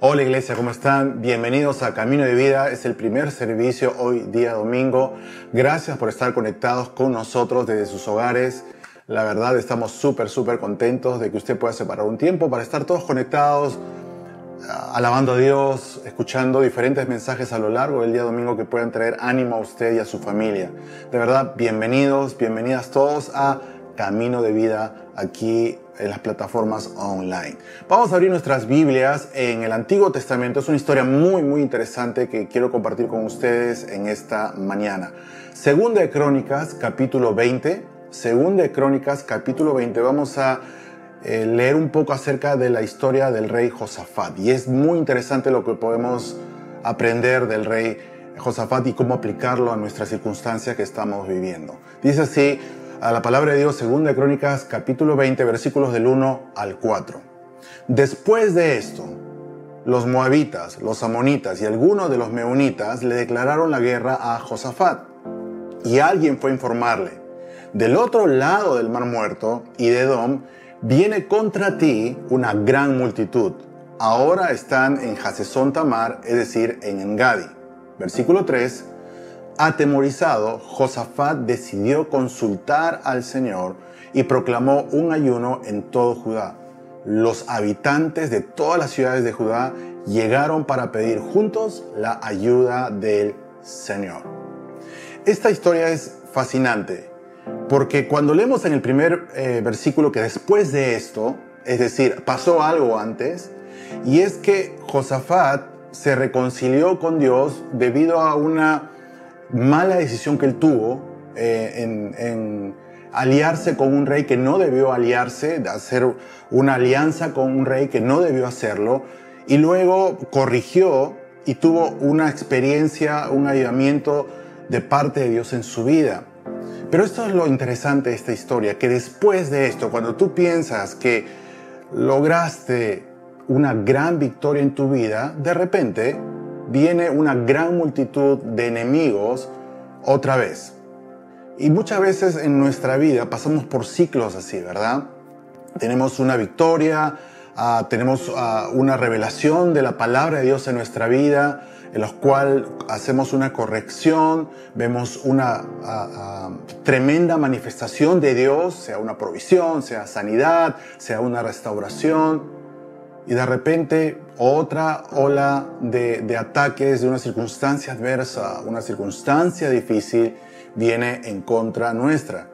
Hola iglesia, ¿cómo están? Bienvenidos a Camino de Vida. Es el primer servicio hoy día domingo. Gracias por estar conectados con nosotros desde sus hogares. La verdad estamos súper, súper contentos de que usted pueda separar un tiempo para estar todos conectados, alabando a Dios, escuchando diferentes mensajes a lo largo del día domingo que puedan traer ánimo a usted y a su familia. De verdad, bienvenidos, bienvenidas todos a Camino de Vida aquí en las plataformas online. Vamos a abrir nuestras Biblias en el Antiguo Testamento. Es una historia muy, muy interesante que quiero compartir con ustedes en esta mañana. Segunda de Crónicas, capítulo 20. Segunda de Crónicas, capítulo 20. Vamos a eh, leer un poco acerca de la historia del rey Josafat. Y es muy interesante lo que podemos aprender del rey Josafat y cómo aplicarlo a nuestras circunstancias que estamos viviendo. Dice así, a la palabra de Dios, segunda de Crónicas, capítulo 20, versículos del 1 al 4. Después de esto, los moabitas, los amonitas y algunos de los meunitas le declararon la guerra a Josafat. Y alguien fue a informarle, del otro lado del mar muerto y de Edom, viene contra ti una gran multitud. Ahora están en Hasesón Tamar, es decir, en Engadi. Versículo 3 Atemorizado, Josafat decidió consultar al Señor y proclamó un ayuno en todo Judá. Los habitantes de todas las ciudades de Judá llegaron para pedir juntos la ayuda del Señor. Esta historia es fascinante porque cuando leemos en el primer eh, versículo que después de esto, es decir, pasó algo antes, y es que Josafat se reconcilió con Dios debido a una mala decisión que él tuvo eh, en, aliarse con un rey que no debió aliarse, de hacer una alianza con un rey que no debió hacerlo, y luego corrigió y tuvo una experiencia, un ayudamiento de parte de Dios en su vida. Pero esto es lo interesante de esta historia, que después de esto, cuando tú piensas que lograste una gran victoria en tu vida, de repente viene una gran multitud de enemigos otra vez. Y muchas veces en nuestra vida pasamos por ciclos así, ¿verdad? Tenemos una victoria, ah, tenemos ah, una revelación de la palabra de Dios en nuestra vida, en los cual hacemos una corrección, vemos una ah, tremenda manifestación de Dios, sea una provisión, sea sanidad, sea una restauración y de repente otra ola de, ataques de una circunstancia adversa, una circunstancia difícil, viene en contra nuestra.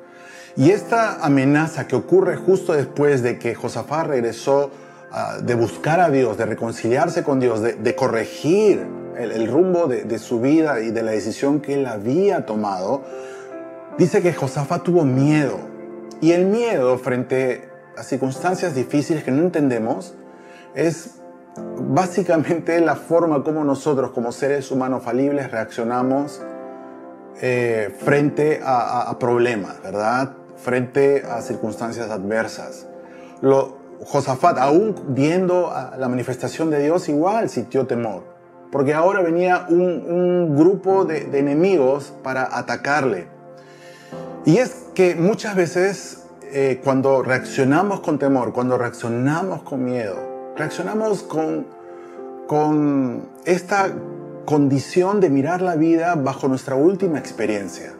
Y esta amenaza que ocurre justo después de que Josafat regresó ah, de buscar a Dios, de reconciliarse con Dios, de, corregir el, rumbo de, de, su vida y de la decisión que él había tomado, dice que Josafat tuvo miedo. Y el miedo frente a circunstancias difíciles que no entendemos, es básicamente la forma como nosotros como seres humanos falibles reaccionamos eh, frente a, problemas, ¿verdad? Frente a circunstancias adversas. Lo, Josafat, aún viendo la manifestación de Dios, igual sintió temor, porque ahora venía un, grupo de, enemigos para atacarle. Y es que muchas veces eh, cuando reaccionamos con temor, cuando reaccionamos con miedo, reaccionamos con, con esta condición de mirar la vida bajo nuestra última experiencia.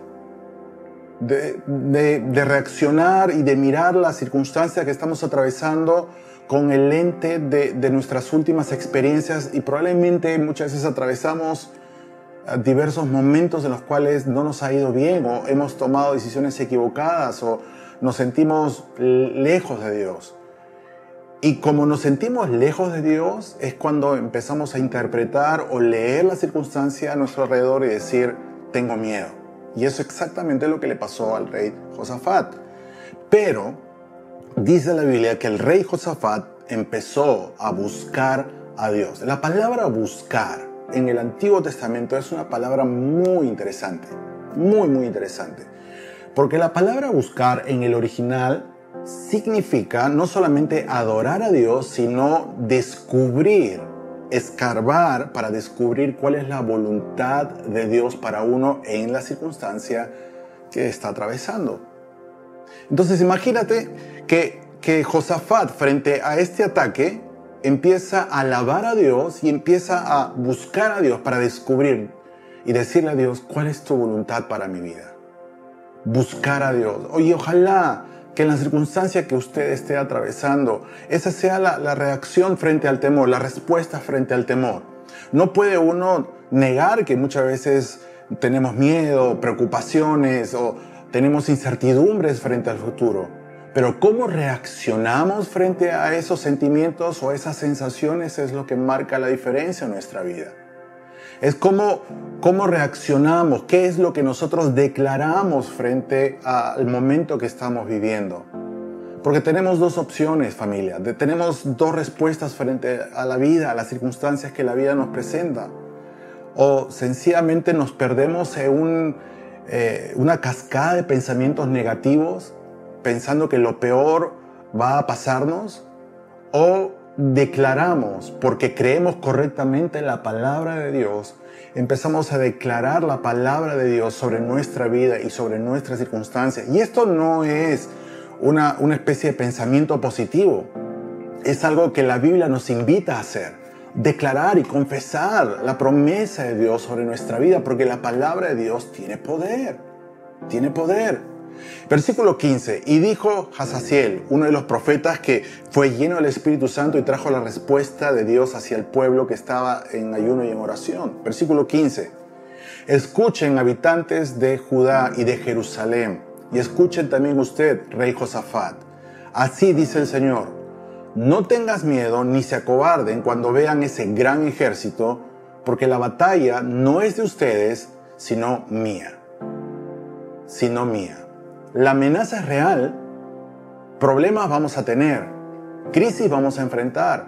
De, de, reaccionar y de mirar las circunstancias que estamos atravesando con el lente de, de, nuestras últimas experiencias y probablemente muchas veces atravesamos eh, diversos momentos en los cuales no nos ha ido bien o hemos tomado decisiones equivocadas o nos sentimos lejos de Dios. Y como nos sentimos lejos de Dios, es cuando empezamos a interpretar o leer la circunstancia a nuestro alrededor y decir, tengo miedo. Y eso es exactamente lo que le pasó al rey Josafat. Pero dice la Biblia que el rey Josafat empezó a buscar a Dios. La palabra buscar en el Antiguo Testamento es una palabra muy interesante, muy, muy interesante. Porque la palabra buscar en el original significa no solamente adorar a Dios, sino descubrir, escarbar para descubrir cuál es la voluntad de Dios para uno en la circunstancia que está atravesando. Entonces imagínate que, que Josafat frente a este ataque empieza a alabar a Dios y empieza a buscar a Dios para descubrir y decirle a Dios, ¿cuál es tu voluntad para mi vida? Buscar a Dios. Oye, ojalá que en la circunstancia que usted esté atravesando, esa sea la, la reacción frente al temor, la respuesta frente al temor. No puede uno negar que muchas veces tenemos miedo, preocupaciones o tenemos incertidumbres frente al futuro. Pero cómo reaccionamos frente a esos sentimientos o esas sensaciones es lo que marca la diferencia en nuestra vida. Es cómo, cómo reaccionamos, qué es lo que nosotros declaramos frente al momento que estamos viviendo. Porque tenemos dos opciones, familia. tenemos dos respuestas frente a la vida, a las circunstancias que la vida nos presenta. O sencillamente nos perdemos en eh, una cascada de pensamientos negativos, pensando que lo peor va a pasarnos. O declaramos, porque creemos correctamente la palabra de Dios, empezamos a declarar la palabra de Dios sobre nuestra vida y sobre nuestras circunstancias. Y esto no es una, una especie de pensamiento positivo, es algo que la Biblia nos invita a hacer. Declarar y confesar la promesa de Dios sobre nuestra vida, porque la palabra de Dios tiene poder, tiene poder. Versículo 15. Y dijo Hazaziel, uno de los profetas que fue lleno del Espíritu Santo y trajo la respuesta de Dios hacia el pueblo que estaba en ayuno y en oración. Versículo 15. Escuchen habitantes de Judá y de Jerusalén, y escuchen también usted, rey Josafat. Así dice el Señor, no tengas miedo ni se acobarden cuando vean ese gran ejército, porque la batalla no es de ustedes, sino mía. Sino mía. La amenaza es real, problemas vamos a tener, crisis vamos a enfrentar.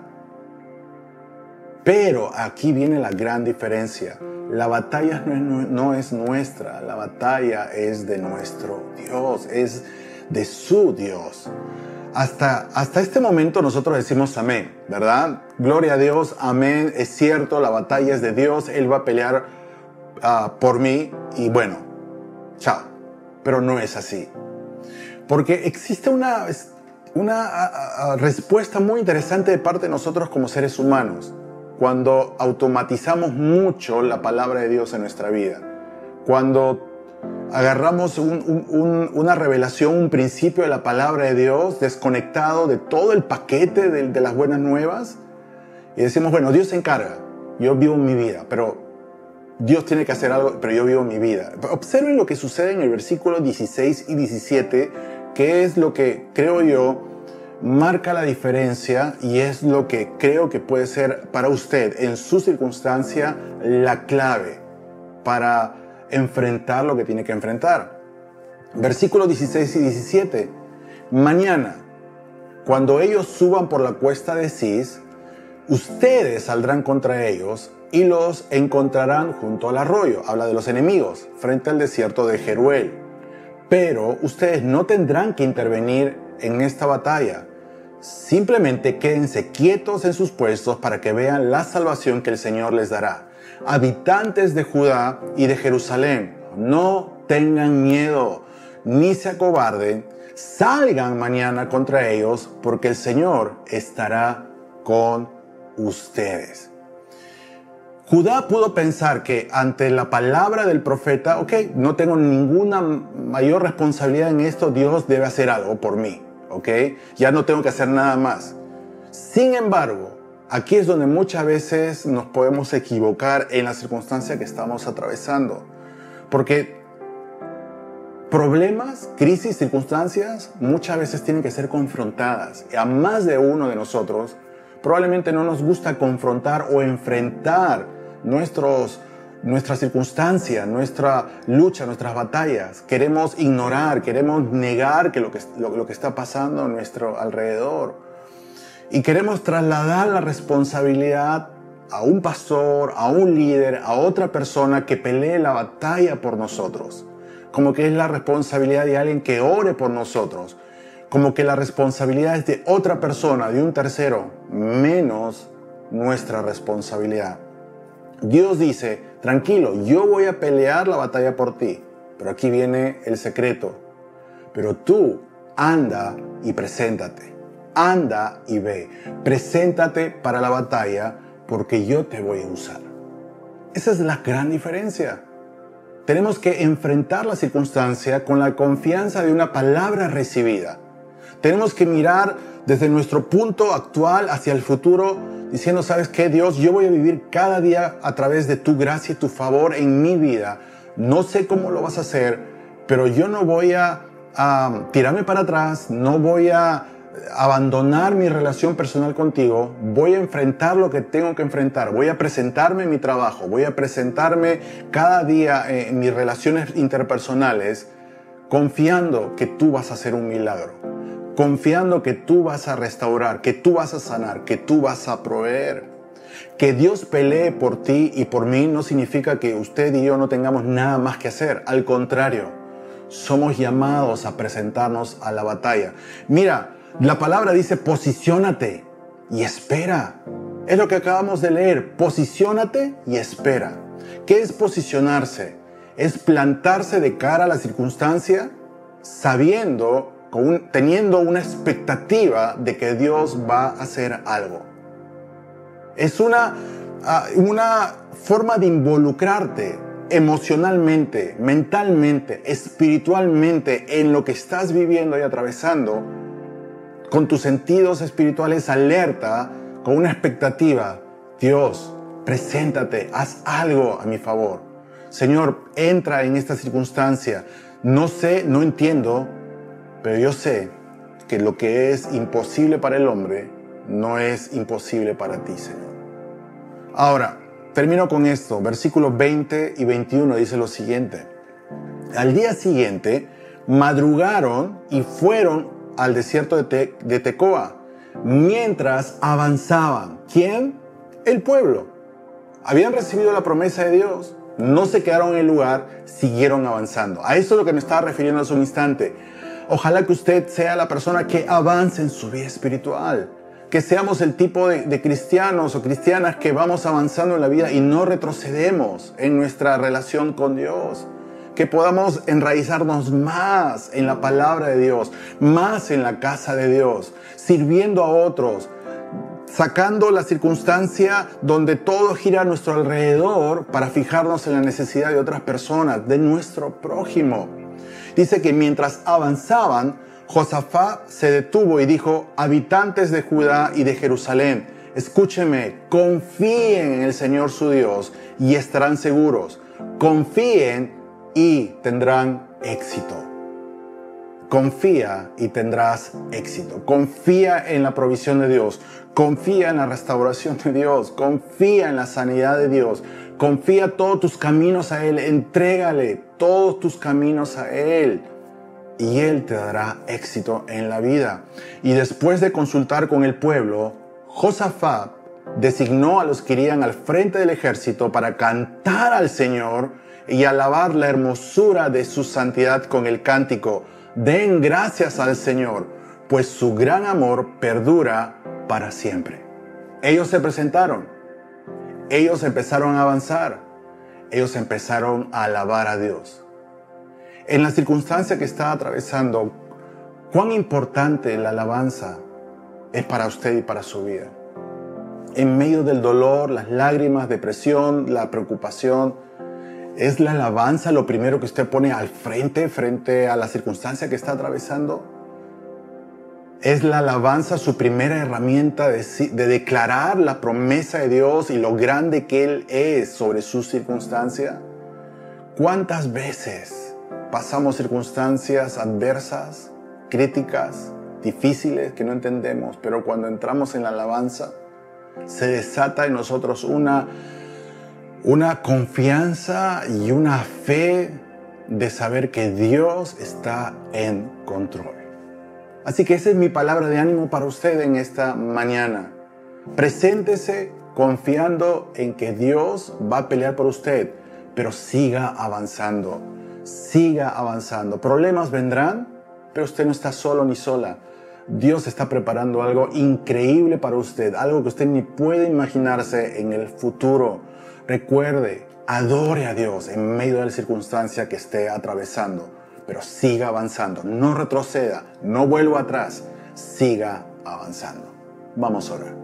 Pero aquí viene la gran diferencia. La batalla no es, nuestra, la batalla es de nuestro Dios, es de su Dios. Hasta, hasta este momento nosotros decimos amén, ¿verdad? Gloria a Dios, amén, es cierto, la batalla es de Dios, Él va a pelear ah, por mí y bueno, chao pero no es así. Porque existe una, una respuesta muy interesante de parte de nosotros como seres humanos cuando automatizamos mucho la palabra de Dios en nuestra vida. Cuando agarramos una revelación, un principio de la palabra de Dios desconectado de todo el paquete de, de las buenas nuevas y decimos, bueno, Dios se encarga, yo vivo mi vida, pero Dios tiene que hacer algo, pero yo vivo mi vida. Observen lo que sucede en el versículo 16 y 17, que es lo que creo yo marca la diferencia y es lo que creo que puede ser para usted en su circunstancia la clave para enfrentar lo que tiene que enfrentar. Versículos 16 y 17. Mañana, cuando ellos suban por la cuesta de Cis, ustedes saldrán contra ellos y los encontrarán junto al arroyo. Habla de los enemigos, frente al desierto de Jeruel. Pero ustedes no tendrán que intervenir en esta batalla. Simplemente quédense quietos en sus puestos para que vean la salvación que el Señor les dará. Habitantes de Judá y de Jerusalén, no tengan miedo, ni se acobarden, salgan mañana contra ellos, porque el Señor estará con ustedes. Judá pudo pensar que ante la palabra del profeta, ok, no tengo ninguna mayor responsabilidad en esto, Dios debe hacer algo por mí, ok, ya no tengo que hacer nada más. Sin embargo, aquí es donde muchas veces nos podemos equivocar en la circunstancia que estamos atravesando, porque problemas, crisis, circunstancias, muchas veces tienen que ser confrontadas. Y a más de uno de nosotros probablemente no nos gusta confrontar o enfrentar nuestros, nuestra circunstancia, nuestra lucha, nuestras batallas. Queremos ignorar, queremos negar que lo, que lo que está pasando a nuestro alrededor. Y queremos trasladar la responsabilidad a un pastor, a un líder, a otra persona que pelee la batalla por nosotros. Como que es la responsabilidad de alguien que ore por nosotros. Como que la responsabilidad es de otra persona, de un tercero, menos nuestra responsabilidad. Dios dice, tranquilo, yo voy a pelear la batalla por ti. Pero aquí viene el secreto. Pero tú anda y preséntate. anda y ve, preséntate para la batalla porque yo te voy a usar. Esa es la gran diferencia. Tenemos que enfrentar la circunstancia con la confianza de una palabra recibida. Tenemos que mirar desde nuestro punto actual hacia el futuro diciendo, ¿sabes qué, Dios? Yo voy a vivir cada día a través de tu gracia y tu favor en mi vida. No sé cómo lo vas a hacer, pero yo no voy a, tirarme para atrás, no voy a abandonar mi relación personal contigo, voy a enfrentar lo que tengo que enfrentar, voy a presentarme en mi trabajo, voy a presentarme cada día en mis relaciones interpersonales, confiando que tú vas a hacer un milagro, confiando que tú vas a restaurar, que tú vas a sanar, que tú vas a proveer. Que Dios pelee por ti y por mí no significa que usted y yo no tengamos nada más que hacer. Al contrario, somos llamados a presentarnos a la batalla. Mira, la palabra dice posiciónate y espera. Es lo que acabamos de leer. Posiciónate y espera. ¿Qué es posicionarse? Es plantarse de cara a la circunstancia sabiendo, teniendo una expectativa de que Dios va a hacer algo. Es una, ah, una forma de involucrarte emocionalmente, mentalmente, espiritualmente en lo que estás viviendo y atravesando con tus sentidos espirituales alerta, con una expectativa. Dios, preséntate, haz algo a mi favor. Señor, entra en esta circunstancia. No sé, no entiendo, pero yo sé que lo que es imposible para el hombre no es imposible para ti, Señor. Ahora, termino con esto. Versículos 20 y 21 dice lo siguiente. Al día siguiente, madrugaron y fueron al desierto de, Tecoa, mientras avanzaban. ¿Quién? El pueblo. Habían recibido la promesa de Dios, no se quedaron en el lugar, siguieron avanzando. A eso es lo que me estaba refiriendo hace un instante. Ojalá que usted sea la persona que avance en su vida espiritual. Que seamos el tipo de, cristianos o cristianas que vamos avanzando en la vida y no retrocedemos en nuestra relación con Dios que podamos enraizarnos más en la palabra de Dios, más en la casa de Dios, sirviendo a otros, sacando la circunstancia donde todo gira a nuestro alrededor para fijarnos en la necesidad de otras personas, de nuestro prójimo. Dice que mientras avanzaban, Josafá se detuvo y dijo, habitantes de Judá y de Jerusalén, escúcheme, confíen en el Señor su Dios y estarán seguros. Confíen y tendrán éxito. Confía y tendrás éxito. Confía en la provisión de Dios. Confía en la restauración de Dios. Confía en la sanidad de Dios. Confía todos tus caminos a Él. Entrégale todos tus caminos a Él. Y Él te dará éxito en la vida. Y después de consultar con el pueblo, Josafat designó a los que irían al frente del ejército para cantar al Señor y alabar la hermosura de su santidad con el cántico. Den gracias al Señor, pues su gran amor perdura para siempre. Ellos se presentaron, ellos empezaron a avanzar, ellos empezaron a alabar a Dios. En la circunstancia que está atravesando, cuán importante la alabanza es para usted y para su vida. En medio del dolor, las lágrimas, depresión, la preocupación, ¿Es la alabanza lo primero que usted pone al frente, frente a la circunstancia que está atravesando? ¿Es la alabanza su primera herramienta de, declarar la promesa de Dios y lo grande que Él es sobre su circunstancia? ¿Cuántas veces pasamos circunstancias adversas, críticas, difíciles que no entendemos, pero cuando entramos en la alabanza, se desata en nosotros una una confianza y una fe de saber que Dios está en control. Así que esa es mi palabra de ánimo para usted en esta mañana. Preséntese confiando en que Dios va a pelear por usted, pero siga avanzando, siga avanzando. Problemas vendrán, pero usted no está solo ni sola. Dios está preparando algo increíble para usted, algo que usted ni puede imaginarse en el futuro. Recuerde, adore a Dios en medio de la circunstancia que esté atravesando, pero siga avanzando, no retroceda, no vuelva atrás, siga avanzando. Vamos a orar.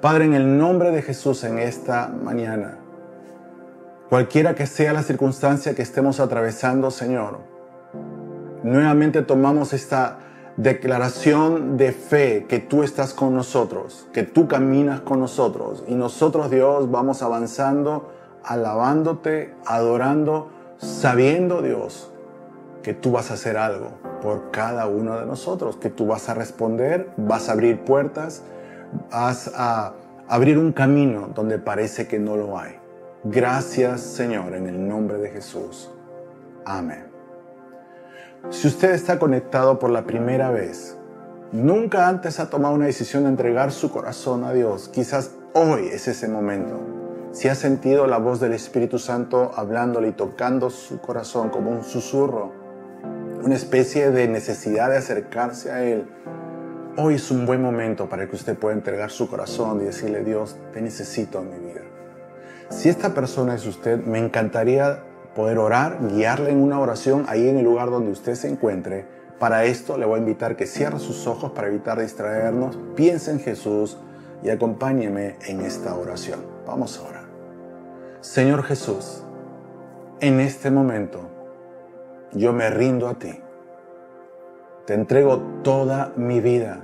Padre, en el nombre de Jesús en esta mañana, cualquiera que sea la circunstancia que estemos atravesando, Señor, nuevamente tomamos esta declaración de fe que tú estás con nosotros, que tú caminas con nosotros y nosotros Dios vamos avanzando, alabándote, adorando, sabiendo Dios que tú vas a hacer algo por cada uno de nosotros, que tú vas a responder, vas a abrir puertas, vas a abrir un camino donde parece que no lo hay. Gracias Señor en el nombre de Jesús. Amén. Si usted está conectado por la primera vez, nunca antes ha tomado una decisión de entregar su corazón a Dios, quizás hoy es ese momento. Si ha sentido la voz del Espíritu Santo hablándole y tocando su corazón como un susurro, una especie de necesidad de acercarse a Él, hoy es un buen momento para que usted pueda entregar su corazón y decirle, Dios, te necesito en mi vida. Si esta persona es usted, me encantaría poder orar, guiarle en una oración ahí en el lugar donde usted se encuentre. Para esto le voy a invitar que cierre sus ojos para evitar distraernos, piense en Jesús y acompáñeme en esta oración. Vamos a orar. Señor Jesús, en este momento yo me rindo a ti. Te entrego toda mi vida,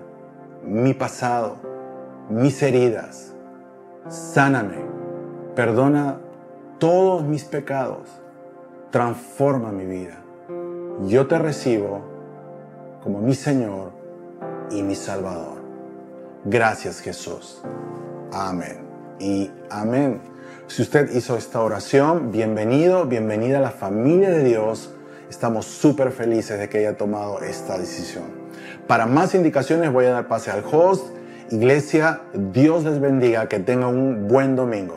mi pasado, mis heridas. Sáname, perdona todos mis pecados transforma mi vida. Yo te recibo como mi Señor y mi Salvador. Gracias Jesús. Amén. Y amén. Si usted hizo esta oración, bienvenido, bienvenida a la familia de Dios. Estamos súper felices de que haya tomado esta decisión. Para más indicaciones voy a dar pase al host. Iglesia, Dios les bendiga, que tengan un buen domingo.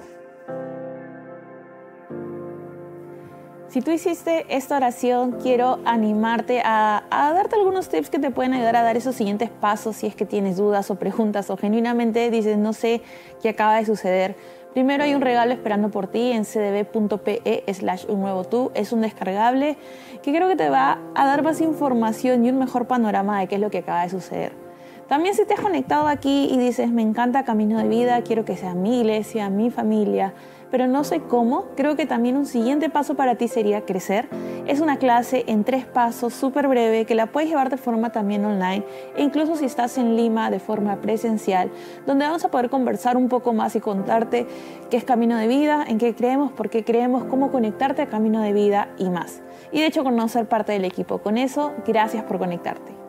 Si tú hiciste esta oración, quiero animarte a, darte algunos tips que te pueden ayudar a dar esos siguientes pasos si es que tienes dudas o preguntas o genuinamente dices, no sé qué acaba de suceder. Primero hay un regalo esperando por ti en cdb.pe slash un nuevo tú. Es un descargable que creo que te va a dar más información y un mejor panorama de qué es lo que acaba de suceder. También si te has conectado aquí y dices, me encanta Camino de Vida, quiero que sea mi iglesia, mi familia, pero no sé cómo, creo que también un siguiente paso para ti sería crecer. Es una clase en tres pasos súper breve que la puedes llevar de forma también online e incluso si estás en Lima de forma presencial, donde vamos a poder conversar un poco más y contarte qué es Camino de Vida, en qué creemos, por qué creemos, cómo conectarte a Camino de Vida y más. Y de hecho conocer parte del equipo. Con eso, gracias por conectarte.